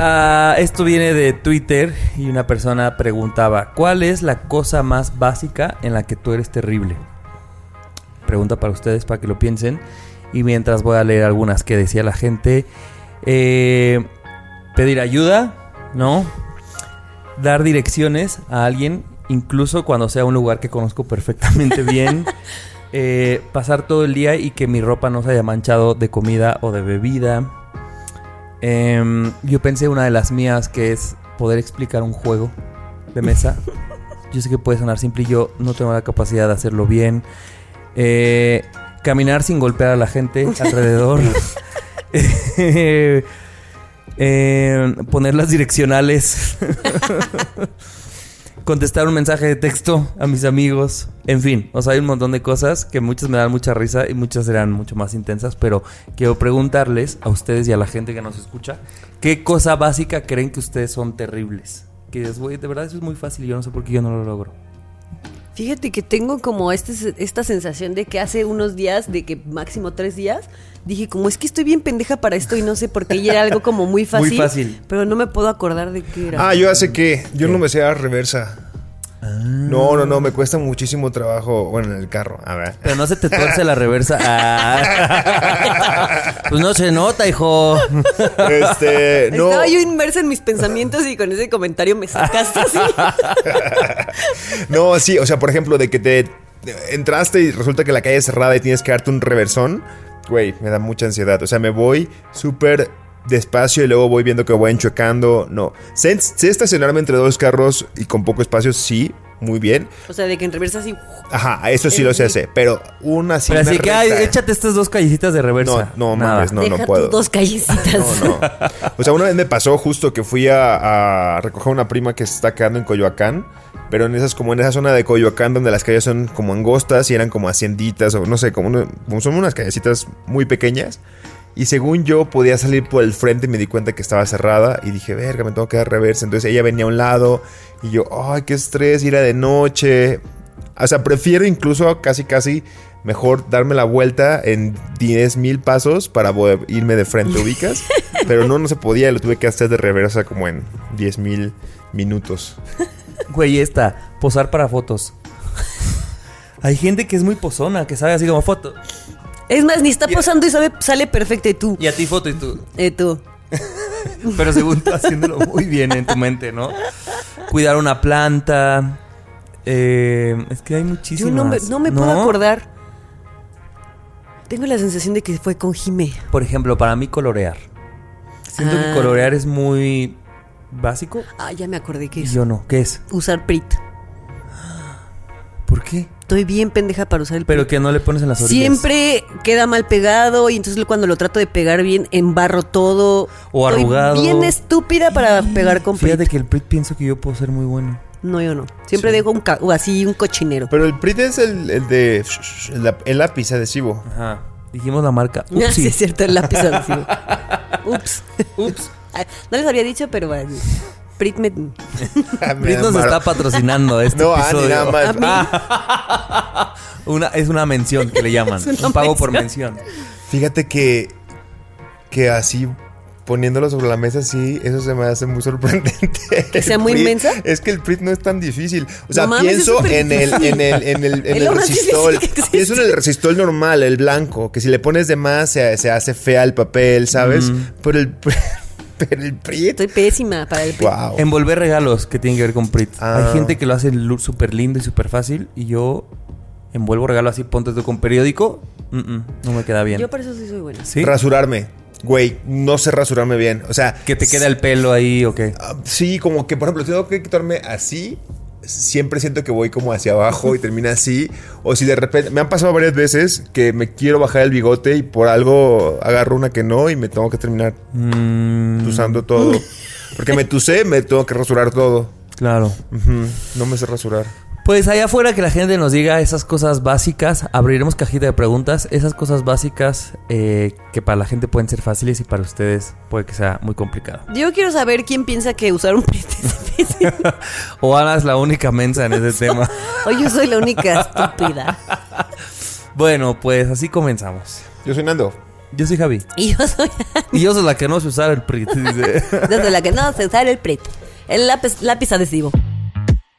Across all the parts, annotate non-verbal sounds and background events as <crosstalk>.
Ah, esto viene de Twitter y una persona preguntaba, ¿cuál es la cosa más básica en la que tú eres terrible? Pregunta para ustedes, para que lo piensen. Y mientras voy a leer algunas que decía la gente. Eh, pedir ayuda, ¿no? Dar direcciones a alguien, incluso cuando sea un lugar que conozco perfectamente <laughs> bien. Eh, pasar todo el día y que mi ropa no se haya manchado de comida o de bebida. Em, yo pensé una de las mías que es poder explicar un juego de mesa. <laughs> Yo sé que puede sonar simple y yo no tengo la capacidad de hacerlo bien. Eh, caminar sin golpear a la gente <laughs> alrededor. <laughs> Eh, poner las direccionales. Contestar un mensaje de texto a mis amigos. En fin, o sea, hay un montón de cosas que muchas me dan mucha risa y muchas serán mucho más intensas, pero quiero preguntarles a ustedes y a la gente que nos escucha, ¿qué cosa básica creen que ustedes son terribles? Que de verdad eso es muy fácil y yo no sé por qué yo no lo logro. Fíjate que tengo como este, esta sensación de que hace unos días, de que máximo tres días, dije como es que estoy bien pendeja para esto y no sé por qué y era algo como muy <laughs> fácil. Muy fácil. Pero no me puedo acordar de qué era. Ah, yo hace que. Yo no me sé dar reversa. No, no, no, me cuesta muchísimo trabajo. Bueno, en el carro. A ver. Pero no se te tuerce la reversa. <laughs> Ah. Pues no se nota, hijo. Este, no. Estaba yo inmersa en mis pensamientos y con ese comentario me sacaste así. <laughs> No, sí, o sea, por ejemplo, de que te entraste y resulta que la calle es cerrada y tienes que darte un reversón. Güey, me da mucha ansiedad. O sea, me voy súper despacio y luego voy viendo que voy enchuecando. No. Sé, sé estacionarme entre dos carros y con poco espacio, sí, muy bien. O sea, de que en reversa así. Ajá, eso sí lo sé hacer. Pero una así Pero así que, ay, échate estas dos callecitas de reversa. No, no, Nada. mames, no, Deja no tus puedo. dos callecitas. No, no. O sea, una vez me pasó justo que fui a, a recoger a una prima que se está quedando en Coyoacán. Pero en esas, como en esa zona de Coyoacán donde las calles son como angostas y eran como hacienditas o no sé, como, una- como son unas callecitas muy pequeñas. Y según yo podía salir por el frente y me di cuenta que estaba cerrada y dije, verga, me tengo que dar reversa. Entonces ella venía a un lado y yo, ay, qué estrés, ir a de noche. O sea, prefiero incluso casi, casi mejor darme la vuelta en 10 mil pasos para poder irme de frente, ubicas. <laughs> Pero no, no se podía, lo tuve que hacer de reversa como en 10 mil minutos. Güey, esta, posar para fotos. Hay gente que es muy pozona, que sabe así como foto. Es más, ni está posando y sabe, sale perfecto y tú. Y a ti foto y tú. Eh, tú. <laughs> Pero según tú haciéndolo muy bien en tu mente, ¿no? Cuidar una planta. eh, es que hay Yo muchísimas. no me, no me puedo acordar. Tengo la sensación de que fue con Jime. Por ejemplo, para mí colorear. Siento Ah. que colorear es muy básico. Ah, ya me acordé que Y es yo no. ¿Qué es? usar Prit. ¿Por qué? Estoy bien pendeja para usar el Pero que no le pones en las orillas. Siempre queda mal pegado y entonces cuando lo trato de pegar bien, embarro todo. O Estoy arrugado. bien estúpida para pegar con Fíjate Prit. que el Prit pienso que yo puedo ser muy bueno. No, yo no. Siempre dejo un ca- o así un cochinero. Pero el PRIT es el, el de el, lápiz adhesivo. Ajá. Dijimos la marca. <laughs> Sí, Upsi. es cierto, el lápiz adhesivo. <laughs> Ups. Ups. <laughs> No les había dicho, pero bueno, Prit me... Ah, nos está patrocinando <laughs> este No, Ani, episodio. nada más. A mí. Ah. <laughs> Una, es una mención que le llaman. <laughs> Un pago por mención. Fíjate que, que así poniéndolo sobre la mesa, sí, eso se me hace muy sorprendente. ¿Que sea muy inmensa? Es que el PRIT no es tan difícil. O sea, No mames, pienso en el, en el, en el, en el resistol. Pienso en el resistol normal, el blanco, que si le pones de más se, se hace fea el papel, ¿sabes? Mm. Pero el, Pero el PRI. Estoy pésima para el PRI. Wow. Envolver regalos que tienen que ver con Prit. Ah. Hay gente que lo hace súper lindo y súper fácil. Y yo envuelvo regalo así, ponte tú con periódico. mm, mm, no me queda bien. Yo por eso sí soy buena. ¿Sí? Rasurarme. Güey, no sé rasurarme bien. O sea, Que te queda el pelo ahí o qué. ah, sí, como que, por ejemplo, tengo que quitarme así. Siempre siento que voy como hacia abajo y termina así. O si de repente. Me han pasado varias veces que me quiero bajar el bigote y por algo agarro una que no y me tengo que terminar Mm, usando todo. Porque me tusé, me tengo que rasurar todo. claro. No me sé rasurar. Pues allá afuera que la gente nos diga esas cosas básicas. Abriremos cajita de preguntas. Esas cosas básicas eh, que para la gente pueden ser fáciles y para ustedes puede que sea muy complicado. Yo quiero saber quién piensa que usar un es difícil. <laughs> O Ana es la única mensa en ese <laughs> tema. O yo soy la única <laughs> estúpida. Bueno, pues así comenzamos. Yo soy Nando. Yo soy Javi. Y yo soy Y yo soy la que no sé usar el PRIT. dice. desde la que no sé usar el PRI. El lápiz, lápiz adhesivo.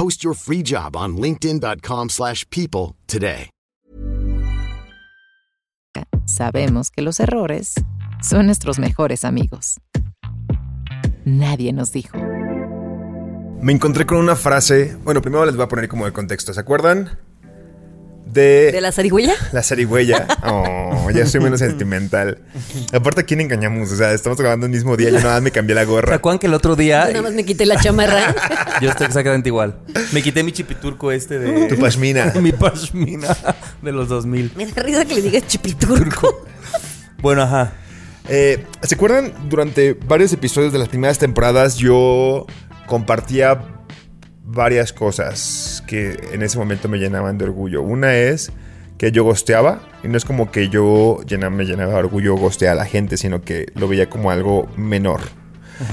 Post your free job on linkedin.com/people slash people today. sabemos que los errores son nuestros mejores amigos. Nadie nos dijo. Me encontré con una frase. Bueno, primero les voy a poner como el contexto. ¿Se acuerdan? De, ¿De la zarigüeya? la zarigüeya. Oh, ya soy menos sentimental. Aparte, ¿a quién engañamos? O sea, estamos grabando el mismo día. Yo nada más me cambié la ¿Se gorra. acuerdan que el otro día Yo nada más me quité la chamarra. <laughs> yo estoy exactamente igual? Me quité mi chipiturco este de Tu pashmina. <laughs> mi pashmina de los 2000. Me da risa que le digas chipiturco. <laughs> Bueno, ajá. Eh, ¿Se acuerdan? Durante varios episodios de las primeras temporadas yo compartía varias cosas que en ese momento me llenaban de orgullo. Una es que yo gosteaba, y no es como que yo llena- me llenaba de orgullo gostear a la gente, sino que lo veía como algo menor.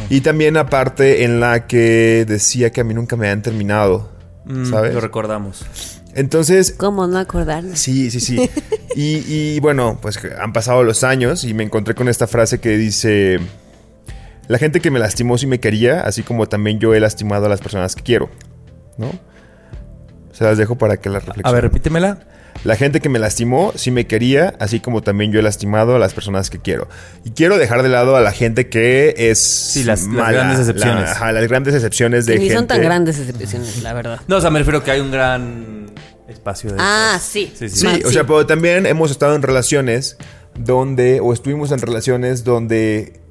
Y también la parte en la que decía que a mí nunca me han terminado, Mm, ¿sabes? Lo recordamos. Entonces, ¿Cómo no acordarnos? Sí, sí, sí. Y, y, bueno, pues han pasado los años y me encontré con esta frase que dice, la gente que me lastimó sí me quería, así como también yo he lastimado a las personas que quiero, ¿no? Se las dejo para que las A reflexionen. ver, repítemela. La gente que me lastimó sí me quería, así como también yo he lastimado a las personas que quiero. Y quiero dejar de lado a la gente que es las- las grandes excepciones. la- ajá, las grandes excepciones de Que ni gente. son tan grandes excepciones, la verdad. No, o sea, me refiero que hay un gran espacio de Ah, esas. sí. Sí, sí. Sí, o sí. sea, pero también hemos estado en relaciones donde, o estuvimos en relaciones donde,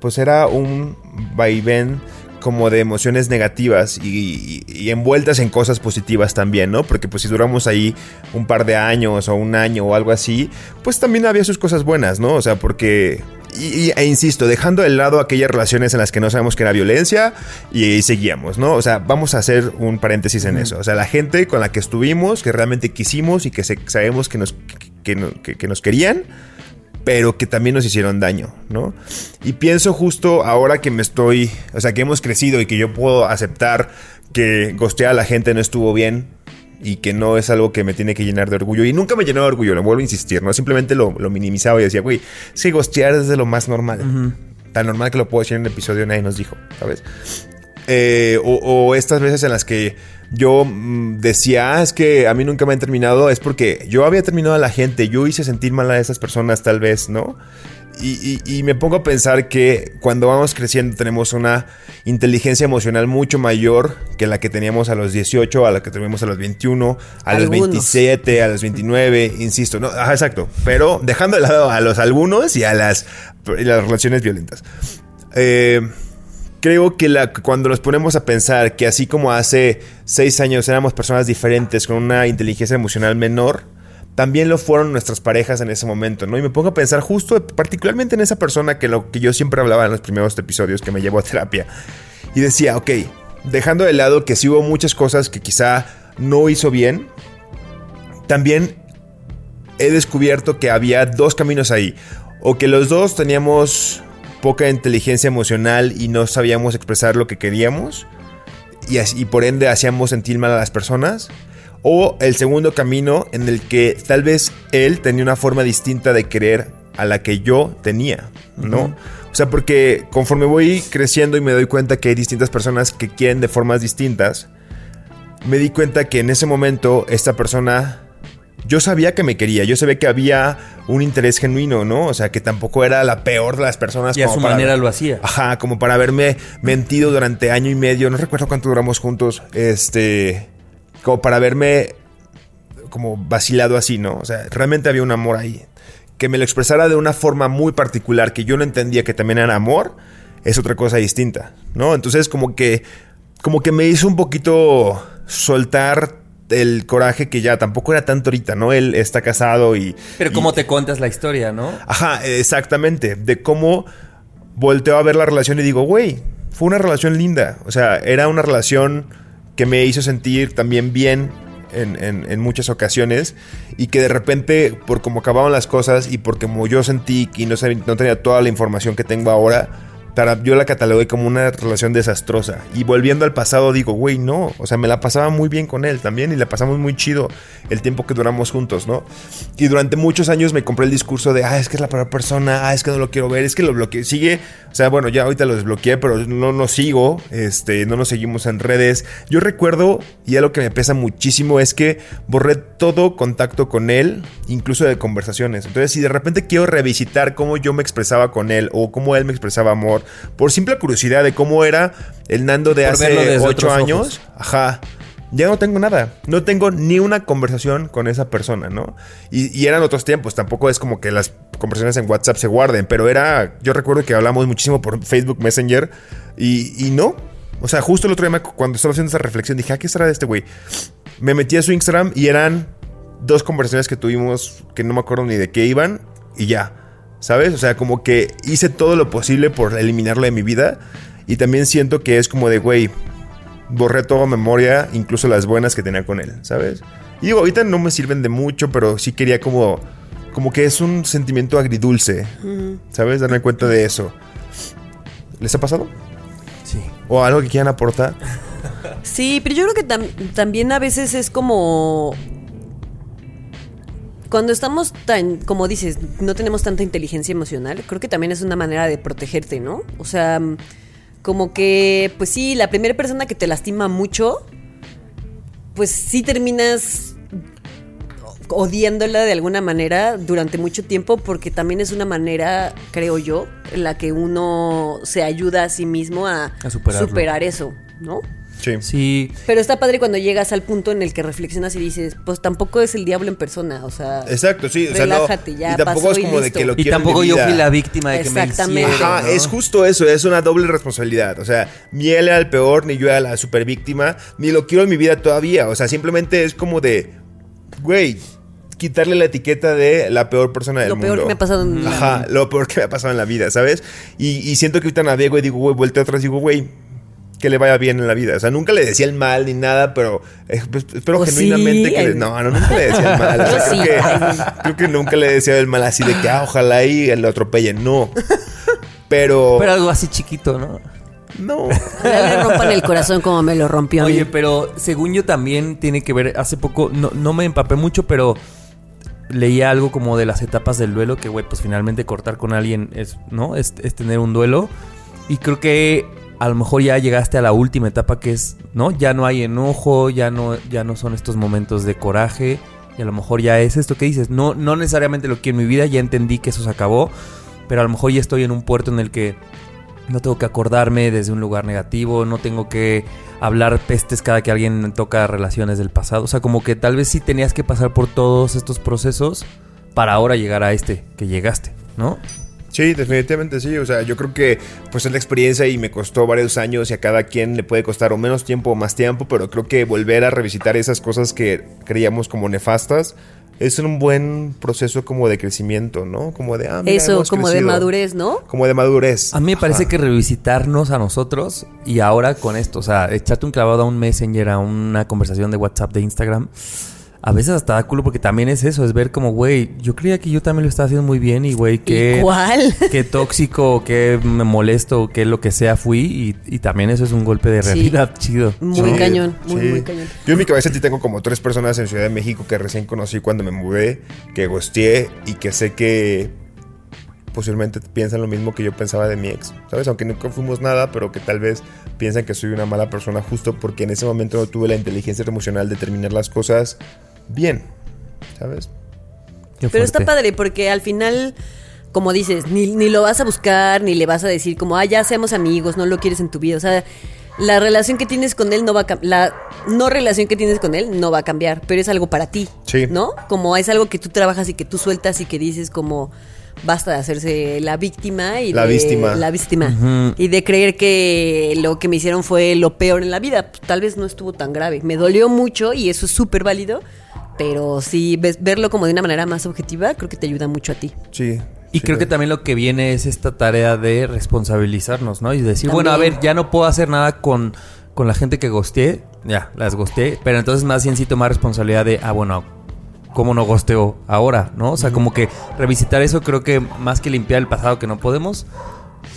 pues era un vaivén como de emociones negativas y, y- y envueltas en cosas positivas también, ¿no? Porque pues si duramos ahí un par de años o un año o algo así, pues también había sus cosas buenas, ¿no? O sea, porque... Y, e insisto, dejando de lado aquellas relaciones en las que no sabemos que era violencia y, seguíamos, ¿no? O sea, vamos a hacer un paréntesis en eso. O sea, la gente con la que estuvimos, que realmente quisimos y que se- sabemos que nos, que, que- que nos querían, pero que también nos hicieron daño, ¿no? Y pienso justo ahora que me estoy, o sea, que hemos crecido y que yo puedo aceptar que gostear a la gente no estuvo bien y que no es algo que me tiene que llenar de orgullo. Y nunca me llenó de orgullo, lo vuelvo a insistir, ¿no? Simplemente lo, lo minimizaba y decía, güey, sí, gostear es de lo más normal. Tan normal que lo puedo decir en un episodio, nadie nos dijo, ¿sabes? Eh, o, o estas veces en las que yo mm, decía, "Ah, es que a mí nunca me han terminado, es porque yo había terminado a la gente, yo hice sentir mal a esas personas tal vez, ¿no? Y, y- y me pongo a pensar que cuando vamos creciendo tenemos una inteligencia emocional mucho mayor que la que teníamos a los 18, a la que tuvimos a los 21, a los Algunos. 27, a los 29, insisto, no, ajá, exacto, pero dejando de lado a los algunos y a las, y las relaciones violentas. Eh, creo que la, cuando nos ponemos a pensar que así como hace seis años éramos personas diferentes con una inteligencia emocional menor, también lo fueron nuestras parejas en ese momento, ¿no? Y me pongo a pensar justo, particularmente en esa persona que lo que yo siempre hablaba en los primeros episodios que me llevó a terapia. Y decía, ok, dejando de lado que sí hubo muchas cosas que quizá no hizo bien, también he descubierto que había dos caminos ahí. O que los dos teníamos poca inteligencia emocional y no sabíamos expresar lo que queríamos y, así- y por ende hacíamos sentir mal a las personas. O el segundo camino en el que tal vez él tenía una forma distinta de querer a la que yo tenía, ¿no? O sea, porque conforme voy creciendo y me doy cuenta que hay distintas personas que quieren de formas distintas, me di cuenta que en ese momento esta persona yo sabía que me quería, yo sabía que había un interés genuino, ¿no? O sea, que tampoco era la peor de las personas. Y a como su para- manera lo hacía. Ajá, como para haberme mentido durante año y medio, no recuerdo cuánto duramos juntos, este, como para haberme como vacilado así, ¿no? O sea, realmente había un amor ahí. Que me lo expresara de una forma muy particular, que yo no entendía que también era amor, es otra cosa distinta, ¿no? Entonces como que, como que me hizo un poquito soltar el coraje que ya tampoco era tanto ahorita, ¿no? Él está casado y... Pero y- cómo te cuentas la historia, ¿no? Ajá, exactamente. De cómo volteo a ver la relación y digo, güey, fue una relación linda. O sea, era una relación que me hizo sentir también bien en, en- en muchas ocasiones y que de repente, por cómo acababan las cosas y por como yo sentí que no, no tenía toda la información que tengo ahora, yo la catalogué como una relación desastrosa. Y volviendo al pasado, digo, güey, no. O sea, me la pasaba muy bien con él también y la pasamos muy chido el tiempo que duramos juntos, ¿no? Y durante muchos años me compré el discurso de, ah, es que es la peor persona, ah, es que no lo quiero ver, es que lo bloqueé. Sigue, o sea, bueno, ya ahorita lo desbloqueé, pero no nos sigo, este, no nos seguimos en redes. Yo recuerdo, y algo que me pesa muchísimo es que borré todo contacto con él, incluso de conversaciones. Entonces, si de repente quiero revisitar cómo yo me expresaba con él o cómo él me expresaba amor, por simple curiosidad de cómo era el Nando de Por hace ocho años. Ajá. Ya no tengo nada. No tengo ni una conversación con esa persona, ¿no? Y, y eran otros tiempos. Tampoco es como que las conversaciones en WhatsApp se guarden. Pero era. Yo recuerdo que hablamos muchísimo por Facebook Messenger. Y, y no. O sea, justo el otro día cuando estaba haciendo esa reflexión dije, ¿a qué será de este güey? Me metí a su Instagram y eran dos conversaciones que tuvimos que no me acuerdo ni de qué iban. Y ya. ¿Sabes? O sea, como que hice todo lo posible por eliminarlo de mi vida. Y también siento que es como de, güey, borré toda memoria, incluso las buenas que tenía con él, ¿sabes? Y digo, ahorita no me sirven de mucho, pero sí quería como, como que es un sentimiento agridulce, ¿sabes? Darme cuenta de eso. ¿Les ha pasado? Sí. ¿O algo que quieran aportar? Sí, pero yo creo que tam- también a veces es como... Cuando estamos tan, como dices, no tenemos tanta inteligencia emocional, creo que también es una manera de protegerte, ¿no? O sea, mm, como que, pues sí, la primera persona que te lastima mucho, pues sí terminas odiándola de alguna manera durante mucho tiempo porque también es una manera, creo yo, en la que uno se ayuda a sí mismo a, A superar eso, ¿no? Sí. Sí. Pero está padre cuando llegas al punto en el que reflexionas y dices, pues tampoco es el diablo en persona, o sea... Exacto, sí. O sea, no- Relájate, ya y tampoco pasó es y como de que lo Y quiero en tampoco yo vida. fui la víctima de que me Exactamente. hicieron, Ajá, ¿no? es justo eso, es una doble responsabilidad. O sea, ni él era el peor, ni yo era la super víctima, ni lo quiero en mi vida todavía. O sea, simplemente es como de, güey, quitarle la etiqueta de la peor persona del Lo mundo. peor que me ha pasado en la Ajá, lo peor que me ha pasado en la vida, ¿sabes? Y, y siento que ahorita navego y digo, güey, vuelto atrás y digo, güey, que le vaya bien en la vida. O sea, nunca le decía el mal ni nada, pero eh, pues, espero ¿O genuinamente sí? que... le- no, no, nunca le decía el mal. O sea, Yo creo, sí. que, Ay. creo que nunca le decía el mal así de que, ah, ojalá y lo atropellen. No. Pero... Pero algo así chiquito, ¿no? no. Le rompan el corazón como me lo rompió a mí. Oye, pero según yo también tiene que ver, hace poco, no, no me empapé mucho, pero leía algo como de las etapas del duelo, que güey, pues finalmente cortar con alguien es, ¿no? Es, es tener un duelo. Y creo que a lo mejor ya llegaste a la última etapa que es, ¿no? Ya no hay enojo, ya no, ya no son estos momentos de coraje. Y a lo mejor ya es esto que dices. No, no necesariamente lo quiero en mi vida, ya entendí que eso se acabó. Pero a lo mejor ya estoy en un puerto en el que no tengo que acordarme desde un lugar negativo, no tengo que hablar pestes cada que alguien toca relaciones del pasado. O sea, como que tal vez sí tenías que pasar por todos estos procesos para ahora llegar a este que llegaste, ¿no? Sí, definitivamente sí. O sea, yo creo que pues es la experiencia y me costó varios años y a cada quien le puede costar o menos tiempo o más tiempo, pero creo que volver a revisitar esas cosas que creíamos como nefastas es un buen proceso como de crecimiento, ¿no? Como de, ah, mira, Eso, hemos como de madurez, ¿no? Como de madurez. A mí me parece Ajá. que revisitarnos a nosotros y ahora con esto, o sea, echarte un clavado a un messenger, a una conversación de WhatsApp, de Instagram, a veces hasta da culo porque también es eso, es ver como, güey, yo creía que yo también lo estaba haciendo muy bien y, güey, qué, Igual. <laughs> qué tóxico, qué me molesto, qué lo que sea fui y, y también eso es un golpe de Sí. realidad <laughs> chido. Muy Sí, cañón, muy, sí. muy cañón. Yo en mi cabeza sí tengo como tres personas en Ciudad de México que recién conocí cuando me mudé, que gosteé y que sé que posiblemente piensan lo mismo que yo pensaba de mi ex, ¿sabes? Aunque nunca fuimos nada, pero que tal vez piensan que soy una mala persona justo porque en ese momento no tuve la inteligencia emocional de terminar las cosas bien, ¿sabes? Pero está padre porque al final, como dices, ni, ni lo vas a buscar, ni le vas a decir como, ah, ya seamos amigos, no lo quieres en tu vida. O sea, la relación que tienes con él no va a cambiar. La no relación que tienes con él no va a cambiar, pero es algo para ti. Sí. ¿No? Como es algo que tú trabajas y que tú sueltas y que dices como basta de hacerse la víctima y La de- víctima. la víctima y de creer que lo que me hicieron fue lo peor en la vida Pues, tal vez no estuvo tan grave me dolió mucho y eso es súper válido pero sí ves- verlo como de una manera más objetiva creo que te ayuda mucho a ti Sí. Y sí, creo que también lo que viene es esta tarea de responsabilizarnos, ¿no? Y decir, bueno, a ver, ya no puedo hacer nada con, con la gente que gosteé, ya, las gosteé, pero entonces más bien sí tomar responsabilidad de, ah, bueno, ¿cómo no gosteo ahora, no? O sea, como que revisitar eso creo que más que limpiar el pasado que no podemos,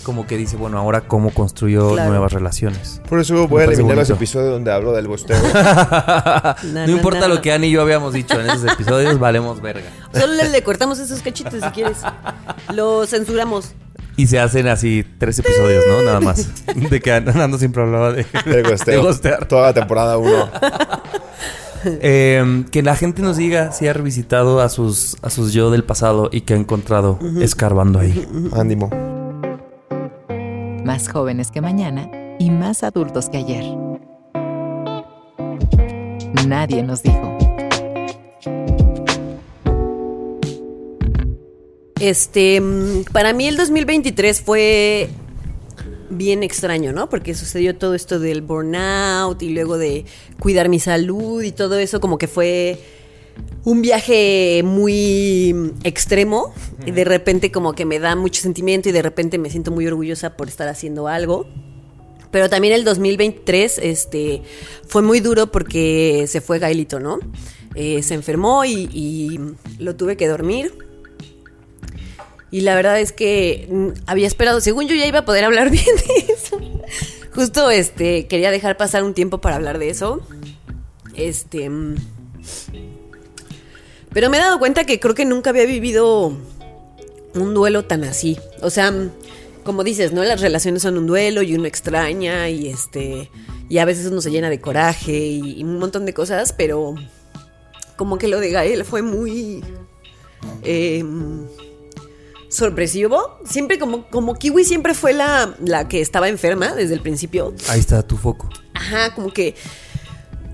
como que dice, bueno, ahora cómo construyo Claro. nuevas relaciones. Por eso voy a eliminar los episodios donde hablo del gosteo. <laughs> no importa lo que Annie y yo habíamos dicho en esos episodios, valemos verga. solo le, le cortamos esos cachitos si quieres lo censuramos Y se hacen así tres episodios, ¿no? Nada más. <laughs> De que Nando siempre hablaba de, de gostear. Toda la temporada 1. <laughs> Eh, que la gente nos diga si ha revisitado a sus, a sus yo del pasado y que ha encontrado escarbando ahí. Ánimo. Más jóvenes que mañana y más adultos que ayer. Nadie nos dijo. Este, mm, para mí el 2023 fue bien extraño, ¿no? Porque sucedió todo esto del burnout y luego de cuidar mi salud y todo eso como que fue un viaje muy extremo y de repente como que me da mucho sentimiento y de repente me siento muy orgullosa por estar haciendo algo. Pero también el 2023 este, fue muy duro porque se fue Gaelito, ¿no? Eh, se enfermó y, y lo tuve que dormir. Y la verdad es que mm, había esperado, según yo ya iba a poder hablar <laughs> bien de eso. Justo este quería dejar pasar un tiempo para hablar de eso. Este mm, pero me he dado cuenta que creo que nunca había vivido un duelo tan así. O sea, como dices, ¿no? Las relaciones son un duelo y uno extraña y este y a veces uno se llena de coraje y, y un montón de cosas, pero como que lo de Gael fue muy eh, sorpresivo. Siempre como, como Kiwi siempre fue la, la que estaba enferma desde el principio. Ahí está tu foco. Ajá, como que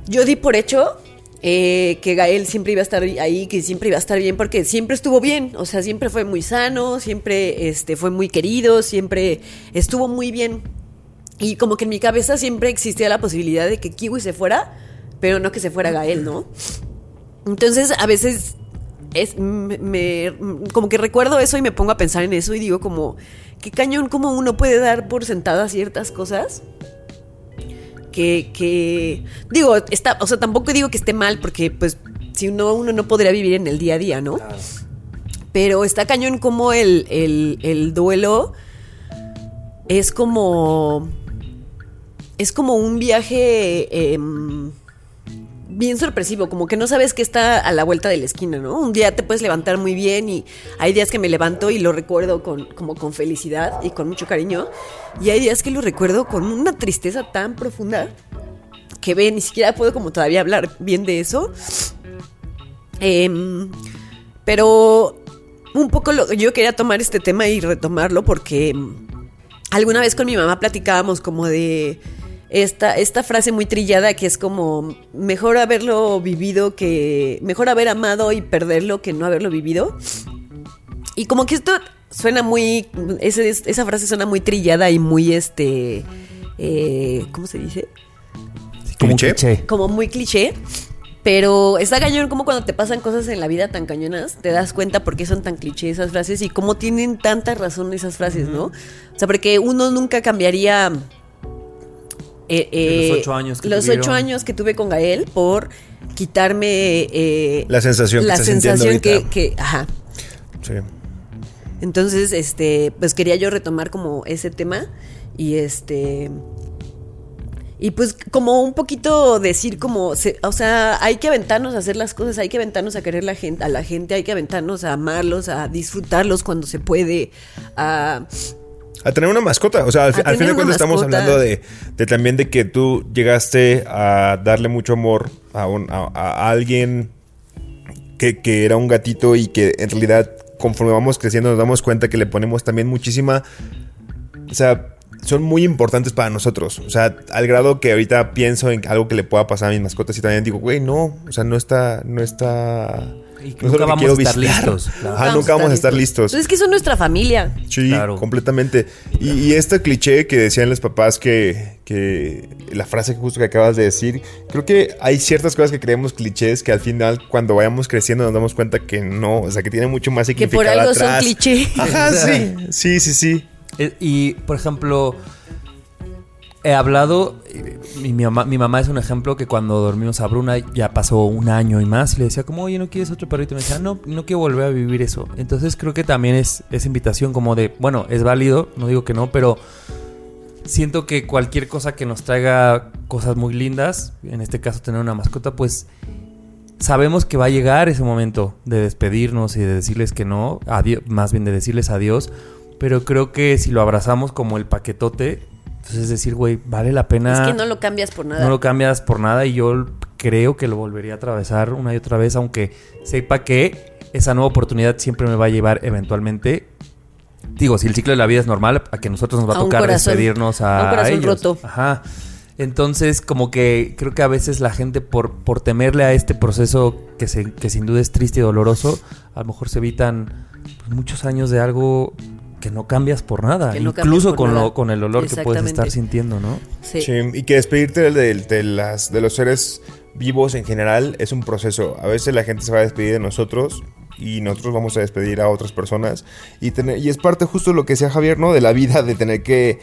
yo di por hecho eh, que Gael siempre iba a estar ahí, que siempre iba a estar bien, porque siempre estuvo bien. O sea, siempre fue muy sano, siempre este, fue muy querido, siempre estuvo muy bien. Y como que en mi cabeza siempre existía la posibilidad de que Kiwi se fuera, pero no que se fuera Gael, ¿no? Entonces, a veces es me, me- como que recuerdo eso y me pongo a pensar en eso y digo como qué cañón como uno puede dar por sentadas ciertas cosas que, que digo, está, o sea, tampoco digo que esté mal porque pues si uno uno no podría vivir en el día a día, ¿no? Pero está cañón como el, el, el duelo es como es como un viaje em, bien sorpresivo, como que no sabes que está a la vuelta de la esquina, ¿no? Un día te puedes levantar muy bien y hay días que me levanto y lo recuerdo con, como con felicidad y con mucho cariño. Y hay días que lo recuerdo con una tristeza tan profunda que ve, ni siquiera puedo como todavía hablar bien de eso. Em, pero un poco lo, yo quería tomar este tema y retomarlo porque alguna vez con mi mamá platicábamos como de esta, esta frase muy trillada que es como mejor haberlo vivido que mejor haber amado y perderlo que no haberlo vivido. Y como que esto suena muy ese- esa frase suena muy trillada y muy este eh, ¿cómo se dice? Como cliché. como muy cliché. Pero está cañón como cuando te pasan cosas en la vida tan cañonas, te das cuenta por qué son tan cliché esas frases y cómo tienen tanta razón esas frases, ¿no? O sea, porque uno nunca cambiaría eh, los eh, ocho años que los tuvieron. ocho años que tuve con Gael por quitarme eh, La sensación que la sensación que, ajá. Sí. Entonces, este, pues quería yo retomar como ese tema y este y pues como un poquito decir como, se- o sea, hay que aventarnos a hacer las cosas, hay que aventarnos a querer la gente, a la gente, hay que aventarnos a amarlos, a disfrutarlos cuando se puede, a A tener una mascota. O sea, al, al fin de cuentas estamos hablando de, de también de que tú llegaste a darle mucho amor a, un- a- a alguien que, que era un gatito y que en realidad conforme vamos creciendo nos damos cuenta que le ponemos también muchísima... O sea, son muy importantes para nosotros. O sea, al grado que ahorita pienso en algo que le pueda pasar a mis mascotas y también digo, güey, no, o sea, no está, no está... Y que nunca vamos a estar visitar. listos, claro. Ajá, nunca vamos a estar listos. Pues es que son nuestra familia. Sí, Claro. completamente. Y, y este cliché que decían los papás que, que la frase que justo que acabas de decir, creo que hay ciertas cosas que creemos clichés que al final cuando vayamos creciendo nos damos cuenta que no, o sea, que tiene mucho más Que significado por algo son atrás. cliché. Ajá, sí, <laughs> sí, sí, sí. Eh, Y, por ejemplo, he hablado, mi mamá, mi mamá es un ejemplo que cuando dormimos a Bruna ya pasó un año y más, y le decía como, oye, ¿no quieres otro perrito? Y me decía, no, no quiero volver a vivir eso. Entonces creo que también es esa invitación como de, bueno, es válido, no digo que no, pero siento que cualquier cosa que nos traiga cosas muy lindas, en este caso tener una mascota, pues sabemos que va a llegar ese momento de despedirnos y de decirles que no, adiós, más bien de decirles adiós, pero creo que si lo abrazamos como el paquetote, pues es decir, güey, vale la pena. Es que no lo cambias por nada. no lo cambias por nada y yo creo que lo volvería a atravesar una y otra vez, aunque sepa que esa nueva oportunidad siempre me va a llevar eventualmente. Digo, si el ciclo de la vida es normal, a que nosotros nos va a, tocar corazón. despedirnos a, A un corazón ellos. roto. Ajá. Entonces, como que creo que a veces la gente, por, por temerle a este proceso que, se, que sin duda es triste y doloroso, a lo mejor se evitan pues, muchos años de algo que no cambias por nada. No incluso por con, nada. Lo, con el dolor que puedes estar sintiendo, ¿no? Sí. Sí, y que despedirte de, de las, de los seres vivos en general es un proceso. A veces la gente se va a despedir de nosotros y nosotros vamos a despedir a otras personas. Y, tener, y es parte justo de lo que decía Javier, ¿no? De la vida, de tener que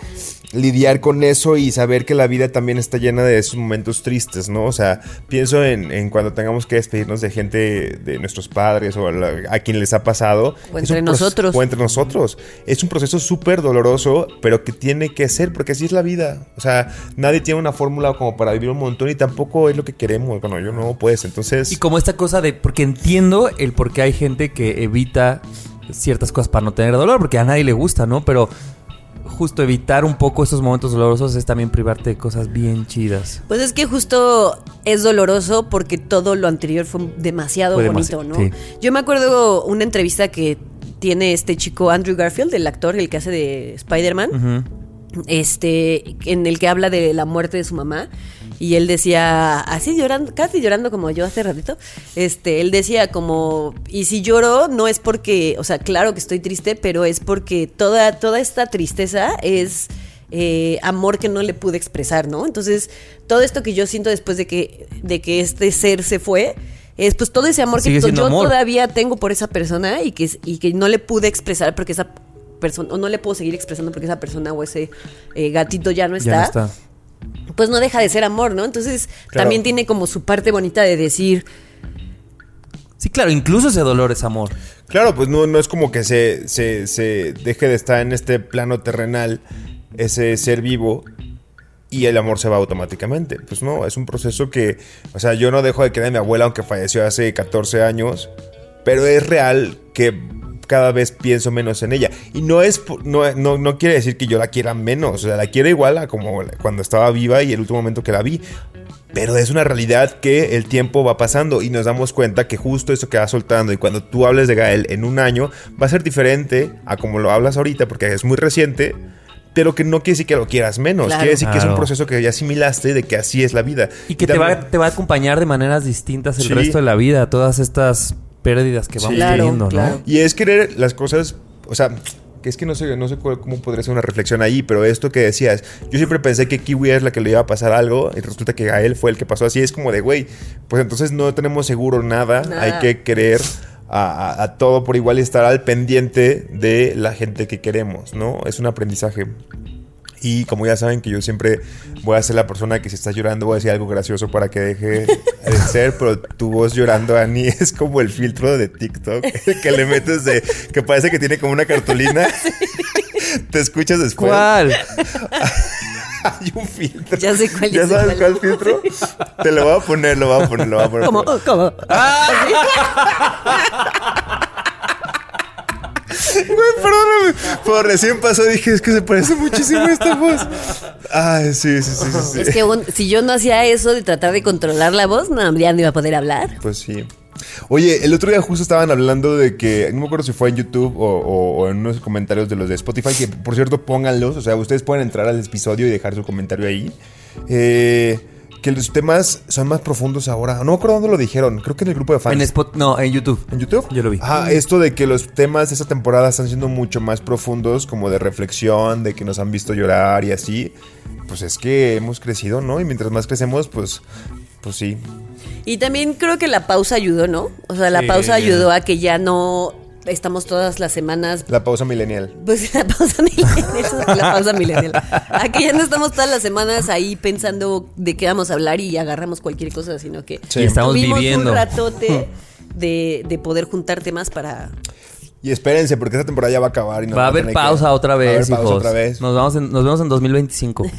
lidiar con eso y saber que la vida también está llena de esos momentos tristes, ¿no? O sea, pienso en, en cuando tengamos que despedirnos de gente, de nuestros padres o a, la- a quien les ha pasado. O Es entre nosotros. O entre nosotros. Es un proceso súper doloroso, pero que tiene que ser, porque así es la vida. O sea, nadie tiene una fórmula como para vivir un montón y tampoco es lo que queremos. Bueno, yo no, pues, entonces... Y como esta cosa de, porque entiendo el por qué hay gente que evita ciertas cosas para no tener dolor, porque a nadie le gusta, ¿no? Pero justo evitar un poco esos momentos dolorosos es también privarte de cosas bien chidas. Pues es que justo es doloroso porque todo lo anterior fue demasiado Fue bonito, demasi- ¿no? sí. Yo me acuerdo una entrevista que tiene este chico Andrew Garfield, el actor, el que hace de Spider-Man, este, en el que habla de la muerte de su mamá. Y él decía, así llorando, casi llorando como yo hace ratito, este, él decía como, y si lloro no es porque, o sea, claro que estoy triste, pero es porque toda, toda esta tristeza es eh, amor que no le pude expresar, ¿no? Entonces, todo esto que yo siento después de que, de que este ser se fue, es pues todo ese amor Sigue que yo amor. todavía tengo por esa persona y que, y que no le pude expresar porque esa persona, o no le puedo seguir expresando porque esa persona o ese eh, gatito ya no está Ya no está. Pues no deja de ser amor, ¿no? Entonces Claro. también tiene como su parte bonita de decir, Sí, claro, incluso ese dolor es amor. Claro, pues no, no es como que se, se, se deje de estar en este plano terrenal ese ser vivo y el amor se va automáticamente. Pues no, es un proceso que, o sea, yo no dejo de querer a mi abuela aunque falleció hace 14 años, pero es real que cada vez pienso menos en ella. Y no es no, no, no quiere decir que yo la quiera menos, o sea, la quiero igual a como cuando estaba viva y el último momento que la vi. Pero es una realidad que el tiempo va pasando y nos damos cuenta que justo eso que va soltando y cuando tú hables de Gael en un año va a ser diferente a como lo hablas ahorita porque es muy reciente, pero que no quiere decir que lo quieras menos, Claro. quiere decir que es un Claro. proceso que ya asimilaste de que así es la vida. Y que te también- va, te va a acompañar de maneras distintas el Sí. resto de la vida, todas estas pérdidas que Sí. vamos Claro, teniendo, ¿no? claro. Y es querer las cosas, o sea, que es que no sé, no sé cuál- cómo podría ser una reflexión ahí, pero esto que decías, yo siempre pensé que Kiwi es la que le iba a pasar algo y resulta que a él fue el que pasó así, es como de, güey, pues entonces no tenemos seguro nada, Nada. hay que querer a, a- a todo por igual y estar al pendiente de la gente que queremos, ¿no? Es un aprendizaje. Y como ya saben que yo siempre voy a ser la persona que si estás llorando voy a decir algo gracioso para que deje de ser, pero tu voz llorando, Ani, <laughs> es como el filtro de TikTok <laughs> que le metes de que parece que tiene como una cartulina. <laughs> Te escuchas después. ¿Cuál? Hay un filtro. Ya sé cuál, ya ¿Ya sé sabes cuál. filtro? Te lo voy a poner, lo voy a poner, lo voy a poner. ¿Cómo? ¿Cómo? Güey, perdóname. Pero recién pasó, dije, es que se parece muchísimo a esta voz. Ay, sí, sí, sí, sí. sí. Es que un- si yo no hacía eso de tratar de controlar la voz, no, ya no iba a poder hablar. Pues sí. Oye, el otro día justo estaban hablando de que, no me acuerdo si fue en YouTube o, o- o en unos comentarios de los de Spotify, que por cierto pónganlos, o sea, ustedes pueden entrar al episodio y dejar su comentario ahí. Eh, que los temas son más profundos ahora. No me acuerdo dónde lo dijeron, creo que en el grupo de fans. En Spot, no, en YouTube. ¿En YouTube? Yo lo vi. Ah, esto de que los temas de esta temporada están siendo mucho más profundos, como de reflexión, de que nos han visto llorar y así. Pues es que hemos crecido, ¿no? Y mientras más crecemos, pues, pues sí. Y también creo que la pausa ayudó, ¿no? O sea, la Sí. pausa ayudó a que ya no estamos todas las semanas La pausa millennial. Pues <laughs> la pausa eso es la pausa millennial. <laughs> Aquí ya no estamos todas las semanas ahí pensando de qué vamos a hablar y agarramos cualquier cosa, sino que Sí. Estamos tuvimos viviendo. un ratote <laughs> de, de poder juntar temas para... Y espérense, porque esta temporada ya va a acabar. Y nos Va a haber que- pausa otra Va a haber vez, pausa hijos. otra vez. Nos, vamos en- nos vemos en 2025.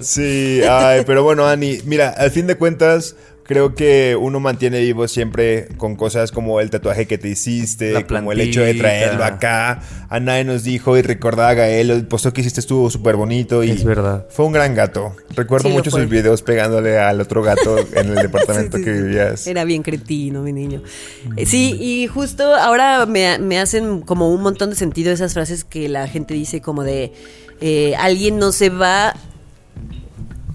sí, ay, pero bueno, Ani, mira, al fin de cuentas, creo que uno mantiene vivo siempre con cosas como el tatuaje que te hiciste, como el hecho de traerlo acá. A nadie nos dijo y recordaba a Gael, el posteo que hiciste estuvo súper bonito y Es verdad. fue un gran gato. Recuerdo Sí, mucho sus videos pegándole al otro gato en el <laughs> departamento Sí, sí, que sí. vivías. Era bien cretino, mi niño. Eh, Sí, y justo ahora me, me hacen como un montón de sentido esas frases que la gente dice como de eh, alguien no se va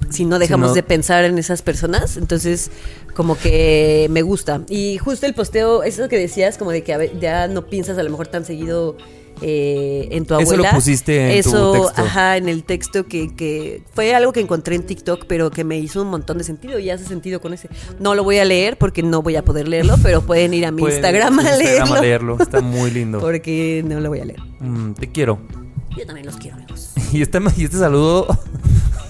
si no dejamos no- de pensar en esas personas. Entonces, como que me gusta. Y justo el posteo, eso que decías, como de que a ya no piensas a lo mejor tan seguido eh, en tu Eso lo abuela. pusiste en tu Eso, texto. ajá, en el texto que, que fue algo que encontré en TikTok, pero que me hizo un montón de sentido y hace sentido con ese. No lo voy a leer porque no voy a poder leerlo, pero pueden ir a mi Instagram a tu Instagram leerlo. a leerlo. Está muy lindo. <laughs> Porque no lo voy a leer. Mm, te quiero. Yo también los quiero, amigos. <laughs> Y este, y este saludo.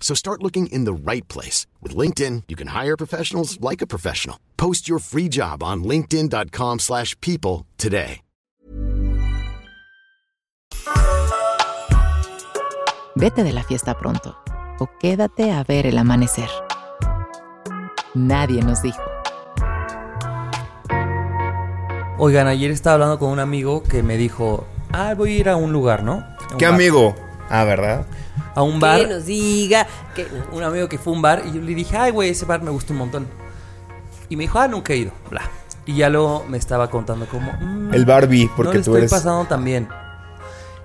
So start looking in the right place. With LinkedIn, you can hire professionals like a professional. Post your free job on linkedin.com/people slash people today. Vete de la fiesta pronto o quédate a ver el amanecer. Nadie nos dijo. Oigan, ayer estaba hablando con un amigo que me dijo, ah, voy a ir a un lugar, ¿no? Un ¿Qué bar. amigo? Ah, ¿verdad? A un Que bar. nos diga. Que, Un amigo que fue a un bar y yo le dije, ay, güey, ese bar me gusta un montón. Y me dijo, ah, nunca he ido, bla. Y ya luego me estaba contando como... mm, El Barbie, no porque le tú estoy eres... pasando tan bien.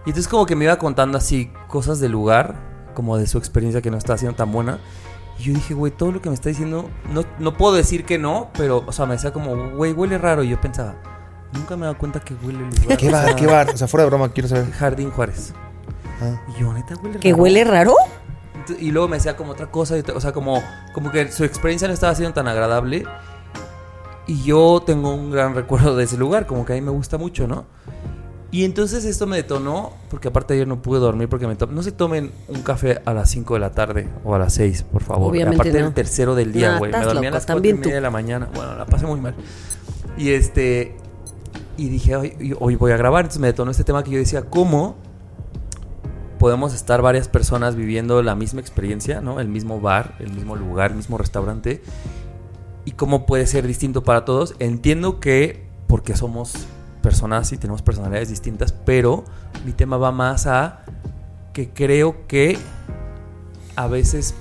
Y entonces como que me iba contando así cosas del lugar, como de su experiencia que no está siendo tan buena. Y yo dije, güey, todo lo que me está diciendo, no, no puedo decir que no, pero, o sea, me decía como, güey, huele raro. Y yo pensaba, nunca me he dado cuenta que huele el lugar. ¿Qué bar? ¿Qué bar? O sea, fuera de broma, quiero saber. Jardín Juárez. Y yo, neta, huele ¿Que raro. huele raro? Y luego me decía como otra cosa, y o sea, como, como que su experiencia no estaba siendo tan agradable. Y yo tengo un gran recuerdo de ese lugar, como que a mí me gusta mucho, ¿no? Y entonces esto me detonó, porque aparte ayer no pude dormir porque me No se tomen un café a las 5 de la tarde o a las 6, por favor. Obviamente aparte no. del tercero del día, güey. me dormí a loco, las 4 y media tú. de la mañana. Bueno, la pasé muy mal. Y este... Y dije, hoy, hoy voy a grabar. Entonces me detonó este tema que yo decía, ¿cómo podemos estar varias personas viviendo la misma experiencia, ¿no? El mismo bar, el mismo lugar, el mismo restaurante. Y cómo puede ser distinto para todos. Entiendo que porque somos personas y tenemos personalidades distintas, pero mi tema va más a que creo que a veces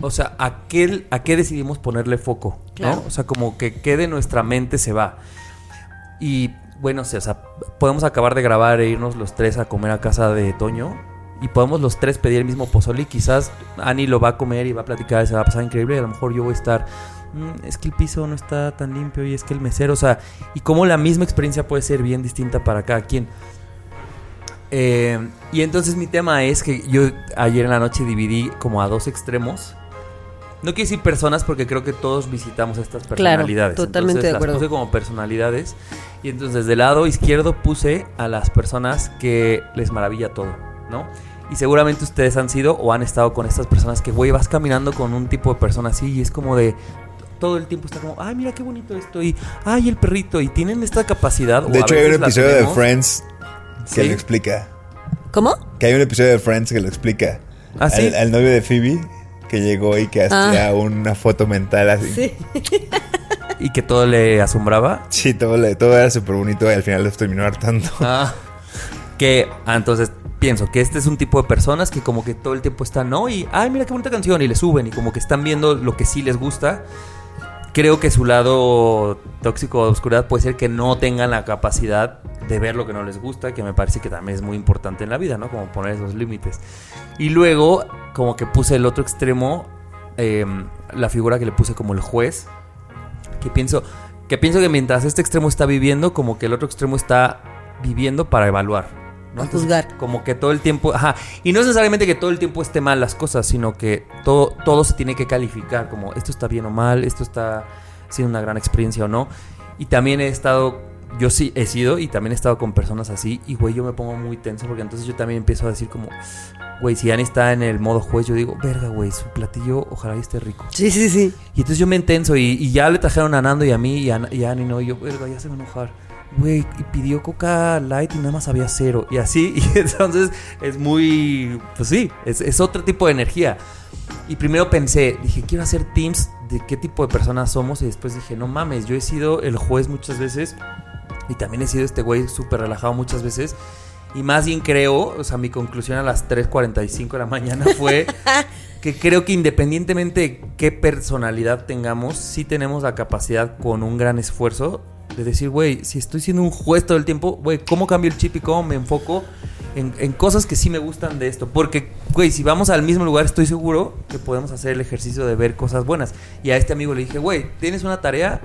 o sea, ¿a qué, a qué decidimos ponerle foco? O sea, como que qué de nuestra mente se va. Y bueno, o sea, podemos acabar de grabar e irnos los tres a comer a casa de Toño y podemos los tres pedir el mismo pozole y quizás Ani lo va a comer y va a platicar y se va a pasar increíble y a lo mejor yo voy a estar "Mm, es que el piso no está tan limpio y es que el mesero, o sea, y cómo la misma experiencia puede ser bien distinta para cada quien. Eh, y entonces mi tema es que yo ayer en la noche dividí como a dos extremos. No quiero decir personas porque creo que todos visitamos estas Claro, personalidades. totalmente de Entonces, acuerdo. Las puse como personalidades. Y entonces del lado izquierdo puse a las personas que les maravilla todo, ¿no? Y seguramente ustedes han sido o han estado con estas personas que, güey, vas caminando con un tipo de persona así y es como de... Todo el tiempo está como, ay, mira qué bonito esto y, ay, el perrito. Y tienen esta capacidad. o De hecho, hay un episodio de. Friends que Sí. lo explica. ¿Cómo? Que hay un episodio de Friends que lo explica. ¿Ah, sí? Al, al novio de Phoebe que llegó y que hacía Ah. una foto mental así. Sí. <laughs> Y que todo le asombraba. Sí, todo, le- todo era súper bonito y al final los terminó hartando. Ah. Que, ah, entonces pienso que este es un tipo de personas que como que todo el tiempo están, ¿no? Y, ay, mira qué bonita canción, y le suben, y como que están viendo lo que sí les gusta. Creo que su lado tóxico de oscuridad puede ser que no tengan la capacidad de ver lo que no les gusta, que me parece que también es muy importante en la vida, ¿no? Como poner esos límites. Y luego, como que puse el otro extremo, eh, la figura que le puse como el juez, que pienso que pienso que mientras este extremo está viviendo, como que el otro extremo está viviendo para evaluar. ¿no? A Entonces, juzgar. Como que todo el tiempo, ajá, y no es necesariamente que todo el tiempo esté mal las cosas, sino que todo, todo se tiene que calificar, como esto está bien o mal, esto está siendo una gran experiencia o no. Y también he estado, yo sí he sido y también he estado con personas así, y güey, yo me pongo muy tenso porque entonces yo también empiezo a decir como, güey, si Ani está en el modo juez, yo digo, verga, güey, su platillo ojalá y esté rico. Sí, sí, sí. Y entonces yo me intenso y, y ya le trajeron a Nando y a mí y a, y a Ani, no, y yo, verga, ya se va a enojar. Güey, y pidió Coca Light y nada más había cero. Y así, <laughs> y entonces es muy, pues sí, es, es otro tipo de energía. Y primero pensé, dije, quiero hacer teams de qué tipo de personas somos. Y después dije, no mames, yo he sido el juez muchas veces. Y también he sido este güey súper relajado muchas veces. Y más bien creo, o sea, mi conclusión a las 3.45 de la mañana fue <laughs> que creo que independientemente de qué personalidad tengamos, sí tenemos la capacidad con un gran esfuerzo de decir, güey, si estoy siendo un juez todo el tiempo, güey, ¿cómo cambio el chip y cómo me enfoco en, en cosas que sí me gustan de esto? Porque, güey, si vamos al mismo lugar, estoy seguro que podemos hacer el ejercicio de ver cosas buenas. Y a este amigo le dije, güey, tienes una tarea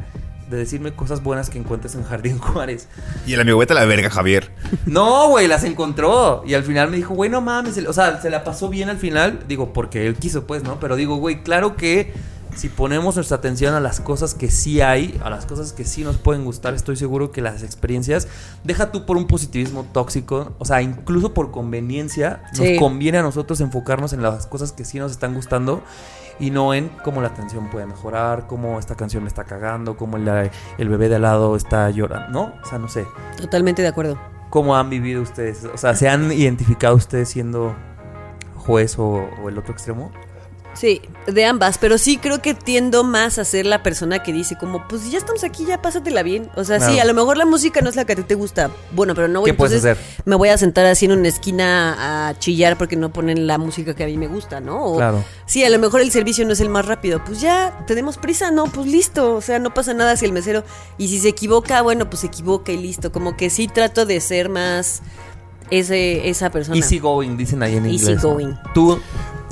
de decirme cosas buenas que encuentres en Jardín <laughs> Juárez. Y el amigo, vete a la verga, Javier. No, güey, las encontró. Y al final me dijo, güey, no mames. O sea, se la pasó bien al final. Digo, porque él quiso, pues, ¿no? Pero digo, güey, claro que si ponemos nuestra atención a las cosas que sí hay, a las cosas que sí nos pueden gustar, estoy seguro que las experiencias, deja tú por un positivismo tóxico, o sea, incluso por conveniencia, Sí. nos conviene a nosotros enfocarnos en las cosas que sí nos están gustando y no en cómo la atención puede mejorar, cómo esta canción me está cagando, cómo el, el bebé de al lado está llorando, ¿no? O sea, no sé. Totalmente de acuerdo. ¿Cómo han vivido ustedes? O sea, ¿se han identificado ustedes siendo juez o, o el otro extremo? Sí, de ambas, pero sí creo que tiendo más a ser la persona que dice como, pues ya estamos aquí, ya pásatela bien. O sea, sí, a lo mejor la música no es la que a ti te gusta. Bueno, pero no voy ¿Qué puedes entonces hacer? me voy a sentar así en una esquina a chillar porque no ponen la música que a mí me gusta, ¿no? O, Claro. Sí, a lo mejor el servicio no es el más rápido. Pues ya, tenemos prisa, ¿no? Pues listo. O sea, no pasa nada si el mesero. Y si se equivoca, bueno, pues se equivoca y listo. Como que sí trato de ser más ese, esa persona. Easy going, dicen ahí en Easy inglés. going. Tú,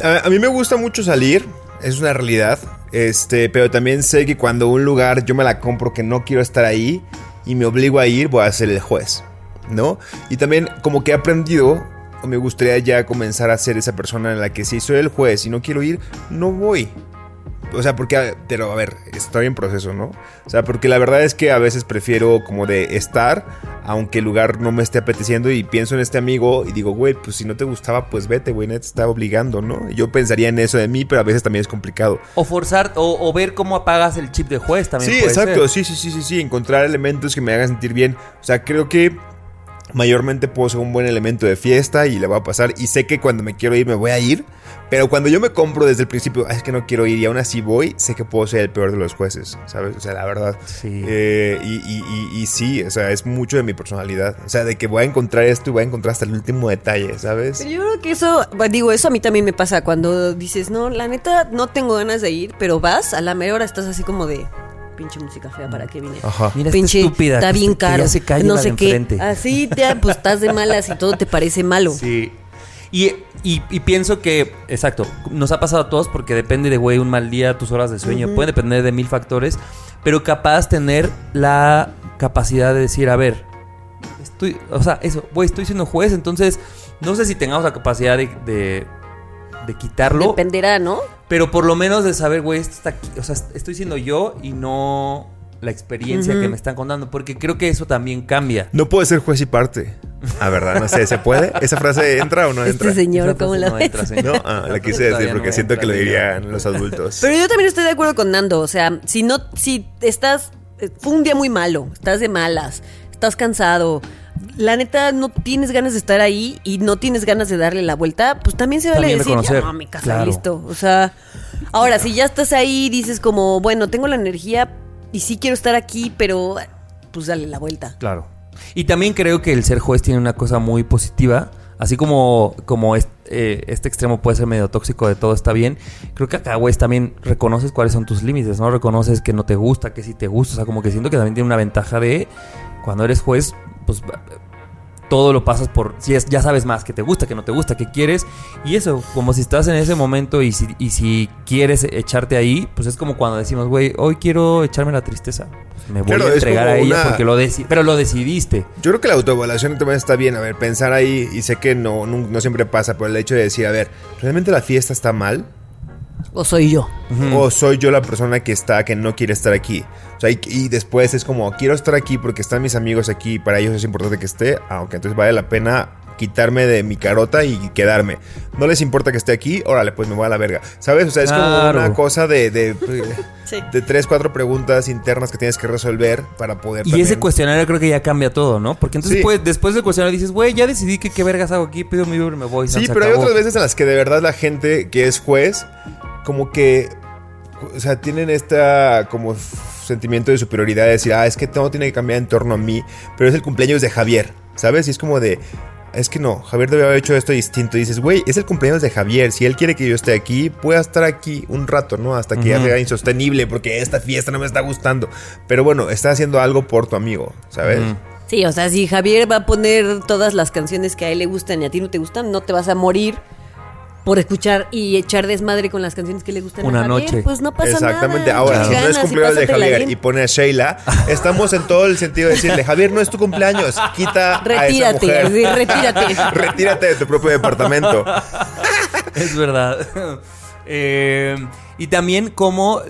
A, a mí me gusta mucho salir, es una realidad. Este, pero también sé que cuando un lugar yo me la compro que no quiero estar ahí y me obligo a ir, voy a ser el juez, ¿no? Y también como que he aprendido, o me gustaría ya comenzar a ser esa persona en la que si soy el juez y no quiero ir, no voy. O sea, porque, pero a ver, estoy en proceso, ¿no? O sea, porque la verdad es que a veces prefiero como de estar, aunque el lugar no me esté apeteciendo y pienso en este amigo y digo, güey, pues si no te gustaba, pues vete, güey, nadie te está obligando, ¿no? Yo pensaría en eso de mí, pero a veces también es complicado. o forzar, o, o ver cómo apagas el chip de juez también. Sí, puede exacto, ser. sí, sí, sí, sí, sí, encontrar elementos que me hagan sentir bien. O sea, creo que mayormente puedo ser un buen elemento de fiesta y le va a pasar. Y sé que cuando me quiero ir me voy a ir. Pero cuando yo me compro desde el principio, "Ah, es que no quiero ir y aún así voy, sé que puedo ser el peor de los jueces, ¿sabes? O sea, la verdad. Sí. Eh, y, y- y- y sí, o sea, es mucho de mi personalidad. O sea, de que voy a encontrar esto y voy a encontrar hasta el último detalle, ¿sabes? Pero yo creo que eso, digo, eso a mí también me pasa cuando dices, no, la neta, no tengo ganas de ir, pero vas, a la mera hora estás así como de, pinche música fea, ¿para qué vine? Ajá. Mira Pinche, estúpida. está bien se- que ya caro, se no la sé de qué. enfrente. Así te, pues estás de malas y todo te parece malo. Sí. Y, y- y pienso que, exacto, nos ha pasado a todos porque depende de, güey, un mal día, tus horas de sueño, puede depender de mil factores, pero capaz tener la capacidad de decir, a ver, estoy, o sea, eso, güey, estoy siendo juez, entonces no sé si tengamos la capacidad de, de, de quitarlo, Dependerá, ¿no? pero por lo menos de saber, güey, esto está aquí, o sea, estoy siendo yo y no la experiencia que me están contando, porque creo que eso también cambia. No puede ser juez y parte. Ah, ¿verdad? No sé, ¿se puede? ¿Esa frase entra o no entra? Este señor, Esa ¿cómo la no ves? entra, señor. No, ah, la quise decir porque siento que lo entra, dirían los adultos. Pero yo también estoy de acuerdo con Nando. O sea, si no, si estás. eh, Fue un día muy malo, estás de malas, estás cansado. La neta, no tienes ganas de estar ahí y no tienes ganas de darle la vuelta, pues también se vale También decir, reconocer, ya no, mi casa, claro. listo. O sea, ahora, si ya estás ahí, dices como, bueno, tengo la energía y sí quiero estar aquí, pero pues dale la vuelta. Claro. Y también creo que el ser juez tiene una cosa muy positiva. Así como, como es- eh, este extremo puede ser medio tóxico de todo está bien, creo que acá, güey, también reconoces cuáles son tus límites, ¿no? Reconoces que no te gusta, que sí te gusta. O sea, como que siento que también tiene una ventaja de cuando eres juez, pues todo lo pasas por. Si es, ya sabes más que te gusta, que no te gusta, que quieres. Y eso, como si estás en ese momento y si, y si quieres echarte ahí, pues es como cuando decimos, güey, hoy quiero echarme la tristeza. Pues me voy Claro, a entregar a ella una- porque lo deci- pero lo decidiste. Yo creo que la autoevaluación también está bien. A ver, pensar ahí, y sé que no, no, no siempre pasa, pero el hecho de decir, a ver, ¿realmente la fiesta está mal? O soy yo. ¿O soy yo la persona que está, que no quiere estar aquí? O sea, y, y después es como, quiero estar aquí porque están mis amigos aquí y para ellos es importante que esté, aunque entonces vale la pena quitarme de mi carota y quedarme. No les importa que esté aquí, órale, pues me voy a la verga. ¿Sabes? O sea, es Claro. como una cosa de, de, <laughs> Sí. de tres, cuatro preguntas internas que tienes que resolver para poder... Y también- ese cuestionario creo que ya cambia todo, ¿no? Porque entonces Sí. pues, después del cuestionario dices, güey, ya decidí que qué vergas hago aquí, pido mi Uber y me voy. Sí, se pero hay acabó". otras veces en las que de verdad la gente que es juez, como que, o sea, tienen esta como sentimiento de superioridad de decir, ah, es que todo tiene que cambiar en torno a mí, pero es el cumpleaños de Javier, ¿sabes? Y es como de, es que no, Javier debe haber hecho esto distinto. Y dices, güey, es el cumpleaños de Javier, si él quiere que yo esté aquí, pueda estar aquí un rato, ¿no? Hasta que ya Ujú. sea insostenible, porque esta fiesta no me está gustando. Pero bueno, está haciendo algo por tu amigo, ¿sabes? Ujú. Sí, o sea, si Javier va a poner todas las canciones que a él le gustan y a ti no te gustan, no te vas a morir por escuchar y echar desmadre con las canciones que le gustan Una a Javier. noche. Pues no pasa Exactamente. nada. Ahora, si no es cumpleaños de Javier y pone a Sheila, estamos en todo el sentido de decirle, Javier, no es tu cumpleaños, quita a esa Retírate, mujer. sí, retírate. <laughs> Retírate de tu propio departamento. <laughs> Es verdad. Eh, y también como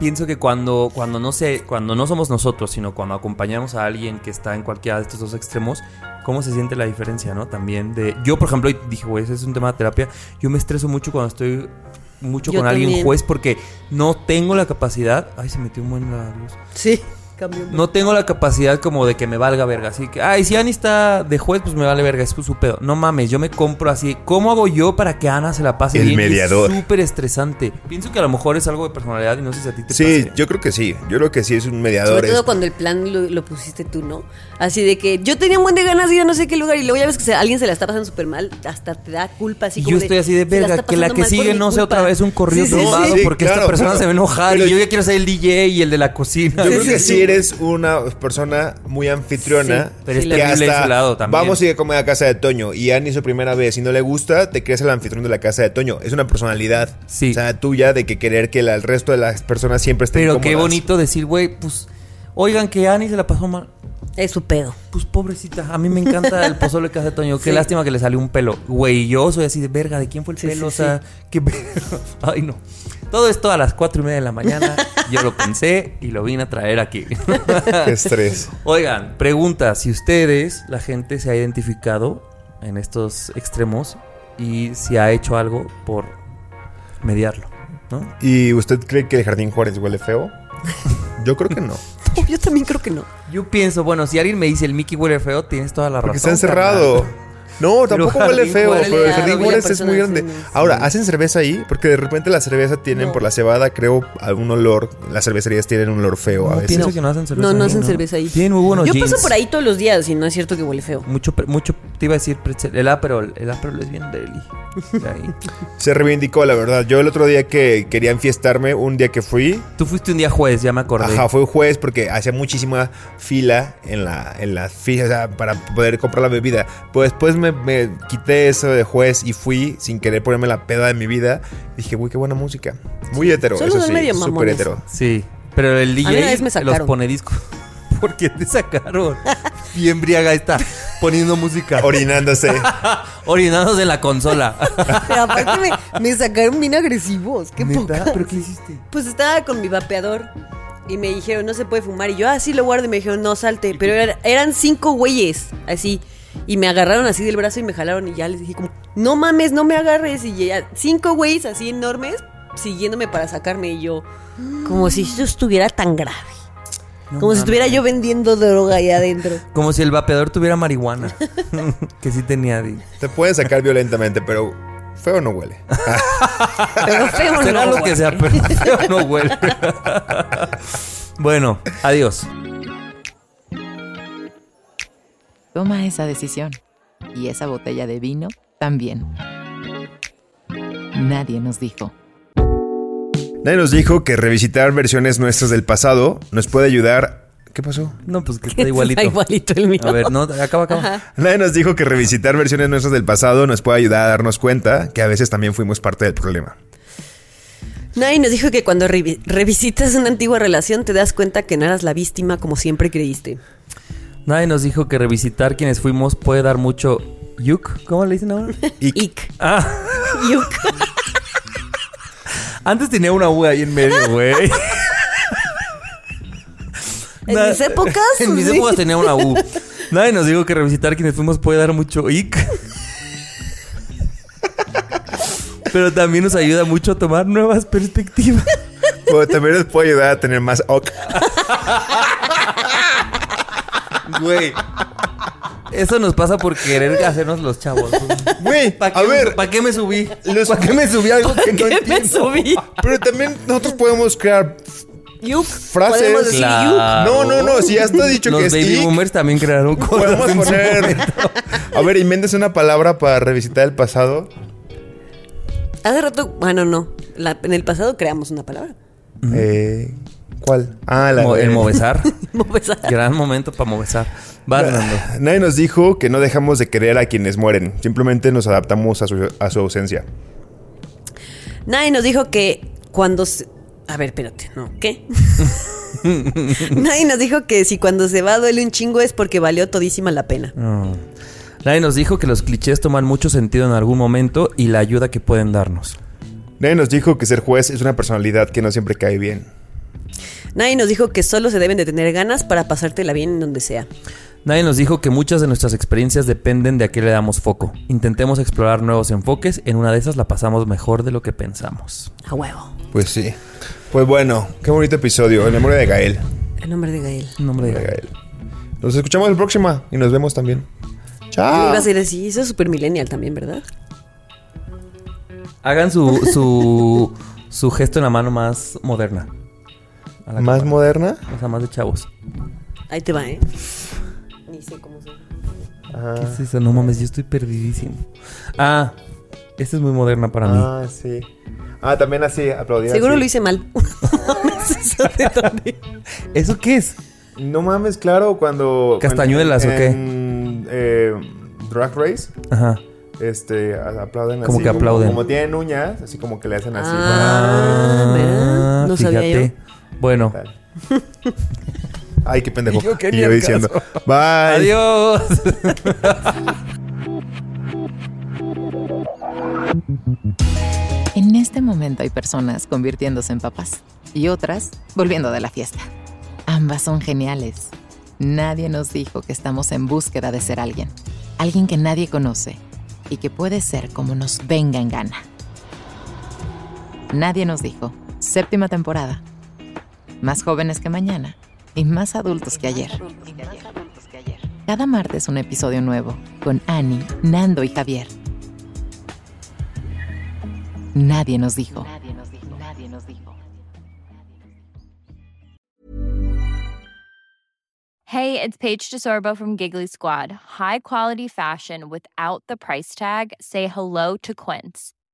pienso que cuando, cuando no sé, cuando no somos nosotros, sino cuando acompañamos a alguien que está en cualquiera de estos dos extremos, cómo se siente la diferencia, ¿no? También de. Yo, por ejemplo, dije, güey, ese es un tema de terapia. Yo me estreso mucho cuando estoy mucho Yo con alguien juez porque no tengo la capacidad. Ay, se metió un buen la luz. Sí, No tengo la capacidad como de que me valga verga. Así que, ay, si Ani está de juez, pues me vale verga. Es su pedo. No mames, yo me compro así. ¿Cómo hago yo para que Ana se la pase El bien? Y es mediador. súper estresante. Pienso que a lo mejor es algo de personalidad y no sé si a ti te Sí, pase. yo creo que sí. Yo creo que sí es un mediador. Sobre todo es- cuando el plan lo, lo pusiste tú, ¿no? Así de que yo tenía un buen de ganas de ir a no sé qué lugar y luego ya ves que se- alguien se la está pasando súper mal, hasta te da culpa así Y como yo estoy así de "Se la verga, está que la pasando que mal por sigue mi no sea culpa". otra vez un corrido Sí, sí, tumbado sí, porque claro, esta persona claro. se va a enojar Pero y yo ya quiero ser el DJ y el de la cocina. Yo creo que sí, sí. Eres una persona muy anfitriona, Sí, pero que hasta lado también. vamos a ir a comer a casa de Toño y Ani su primera vez y no le gusta, te crees el anfitrión de la casa de Toño. Es una personalidad, Sí. o sea, tuya de que querer que la- el resto de las personas siempre estén Pero qué bonito decir, güey, pues, oigan que Ani se la pasó mal. Es su pedo. Pues pobrecita, a mí me encanta el pozole que hace Toño. <laughs> Qué Sí. lástima que le salió un pelo. Güey, yo soy así de verga, ¿de quién fue el Sí, pelo? sí, o sea, qué pedo. <laughs> Ay, no. Todo esto a las cuatro y media de la mañana. Yo lo pensé y lo vine a traer aquí. <laughs> Qué estrés. Oigan, pregunta, si ustedes, la gente se ha identificado en estos extremos y si ha hecho algo por mediarlo, ¿no? ¿Y usted cree que el Jardín Juárez huele feo? <laughs> Yo creo que no. <laughs> No, yo también creo que no. Yo pienso, bueno, si alguien me dice el Mickey huele feo, tienes toda la Porque razón. está encerrado. carnal. <laughs> No, tampoco huele feo, Juárez- pero el Jardín Juárez es muy grande. Ahora, sí. ¿hacen cerveza ahí? Porque de repente la cerveza tienen, No. por la cebada, creo, algún olor. Las cervecerías tienen un olor feo a veces. pienso que no hacen cerveza No, no ahí, hacen cerveza ahí. Tienen muy buenos Yo paso por ahí todos los días y no es cierto que huele feo. Mucho, mucho, te iba a decir. El Aperol, el Aperol es bien deli. De. <laughs> Se reivindicó, la verdad. Yo el otro día que quería enfiestarme, un día que fui, Tú fuiste un día juez, ya me acordé. Ajá, fue un jueves porque hacía muchísima fila en la, en la fila, o sea, para poder comprar la bebida. Pues después me, me quité eso de juez y fui sin querer ponerme la peda de mi vida, dije, uy, qué buena música. Muy hetero, Solo eso sí, medio súper mamones. hetero. Sí, pero el DJ vez me los pone disco. <laughs> ¿Por qué te sacaron? <laughs> Bien briaga está poniendo música. Orinándose. <laughs> Orinándose en la consola. Pero aparte me, me sacaron bien agresivos. Qué poca. ¿Pero qué hiciste? Pues estaba con mi vapeador y me dijeron, no se puede fumar. Y yo, ah, sí lo guardo. Y me dijeron, no, salte. Pero eran, eran cinco güeyes, así. Y me agarraron así del brazo y me jalaron. Y ya les dije, como, no mames, no me agarres. Y ya, cinco güeyes así enormes siguiéndome para sacarme. Y yo, como si eso estuviera tan grave. como si estuviera yo vendiendo droga ahí adentro. <laughs> Como si el vapeador tuviera marihuana. <laughs> que sí tenía. di. Te pueden sacar violentamente, pero feo no huele. <laughs> Pero feo, Será no, lo que sea, pero feo no huele. bueno, adiós. Toma esa decisión. Y esa botella de vino también. Nadie nos dijo. Nadie nos dijo que revisitar versiones nuestras del pasado nos puede ayudar. ¿Qué pasó? No, pues que <laughs> está igualito. Está igualito el mío. A ver, no, acaba, acaba. Nadie nos dijo que revisitar versiones nuestras del pasado nos puede ayudar a darnos cuenta que a veces también fuimos parte del problema. Nadie nos dijo que cuando revi- revisitas una antigua relación te das cuenta que no eras la víctima como siempre creíste. Nadie nos dijo que revisitar quienes fuimos puede dar mucho yuk. ¿Cómo le dicen ahora? <laughs> Ick. Ah, Yuk. <laughs> antes tenía una U ahí en medio, güey. En Na- mis épocas, <laughs> En mis sí. épocas tenía una U. Nadie nos dijo que revisitar quienes fuimos puede dar mucho ick. Pero también nos ayuda mucho a tomar nuevas perspectivas. Pero también nos puede ayudar a tener más ok. Güey. Eso nos pasa por querer hacernos los chavos. Güey, ¿Para a ver, ¿Para qué me subí? ¿Para qué me subí algo que no ¿Qué me subí? pero también nosotros podemos crear. Yuk. Frases. Podemos decir Claro. yuk. No, no, no, si ya está dicho Los que es baby boomers también crearon cosas. podemos poner. A ver, inventes una palabra para revisitar el pasado. Hace rato, bueno, no. La- en el pasado creamos una palabra. Eh, ¿Cuál? Ah, la Mo- de- El movesar. <laughs> <laughs> Movesar. Gran momento para movesar. Va, Fernando. Nadie nos dijo que no dejamos de querer a quienes mueren. Simplemente nos adaptamos a su, a su ausencia. Nadie nos dijo que cuando se... A ver, espérate, no, ¿qué? <laughs> Nadie nos dijo que si cuando se va duele un chingo es porque valió todísima la pena. Nadie nos dijo que los clichés toman mucho sentido en algún momento y la ayuda que pueden darnos. Nadie nos dijo que ser juez es una personalidad que no siempre cae bien. Nadie nos dijo que solo se deben de tener ganas para pasártela bien en donde sea. Nadie nos dijo que muchas de nuestras experiencias dependen de a qué le damos foco. Intentemos explorar nuevos enfoques, en una de esas la pasamos mejor de lo que pensamos. A huevo. Pues sí. Pues bueno, qué bonito episodio. En memoria de Gael. El nombre de Gael. Nombre De de Gael. Nos escuchamos la próxima y nos vemos también. Chao. Iba a ser así, eso es super millennial también, ¿verdad? Hagan su, su, su gesto en la mano más moderna. A la ¿Más cámara. moderna? O sea, más de chavos. Ahí te va, ¿eh? Ni sé cómo se... ¿Qué es eso? No mames, yo estoy perdidísimo. Ah, esta es muy moderna para mí. Ah, sí. Ah, también así, aplaudir. Seguro así. lo hice mal. Eso de dónde. ¿Eso qué es? No mames, claro, cuando. ¿Castañuelas en- o qué? en, eh, Drag Race. Ajá. Este, aplauden Como así. que aplauden. Como, tienen uñas, así como que le hacen así. Ah, ¿verdad? No sabía yo. Bueno. <laughs> Ay, qué pendejo. Y yo Y diciendo. caso. Bye. adiós. <laughs> En este momento hay personas convirtiéndose en papás y otras volviendo de la fiesta. Ambas son geniales. Nadie nos dijo que estamos en búsqueda de ser alguien. Alguien que nadie conoce y que puede ser como nos venga en gana. Nadie nos dijo. Séptima temporada. Más jóvenes que mañana y más adultos que ayer. Cada martes un episodio nuevo con Annie, Nando y Javier. Nadie nos dijo. Hey, it's Paige DeSorbo from Giggly Squad. High quality fashion without the price tag. Say hello to Quince.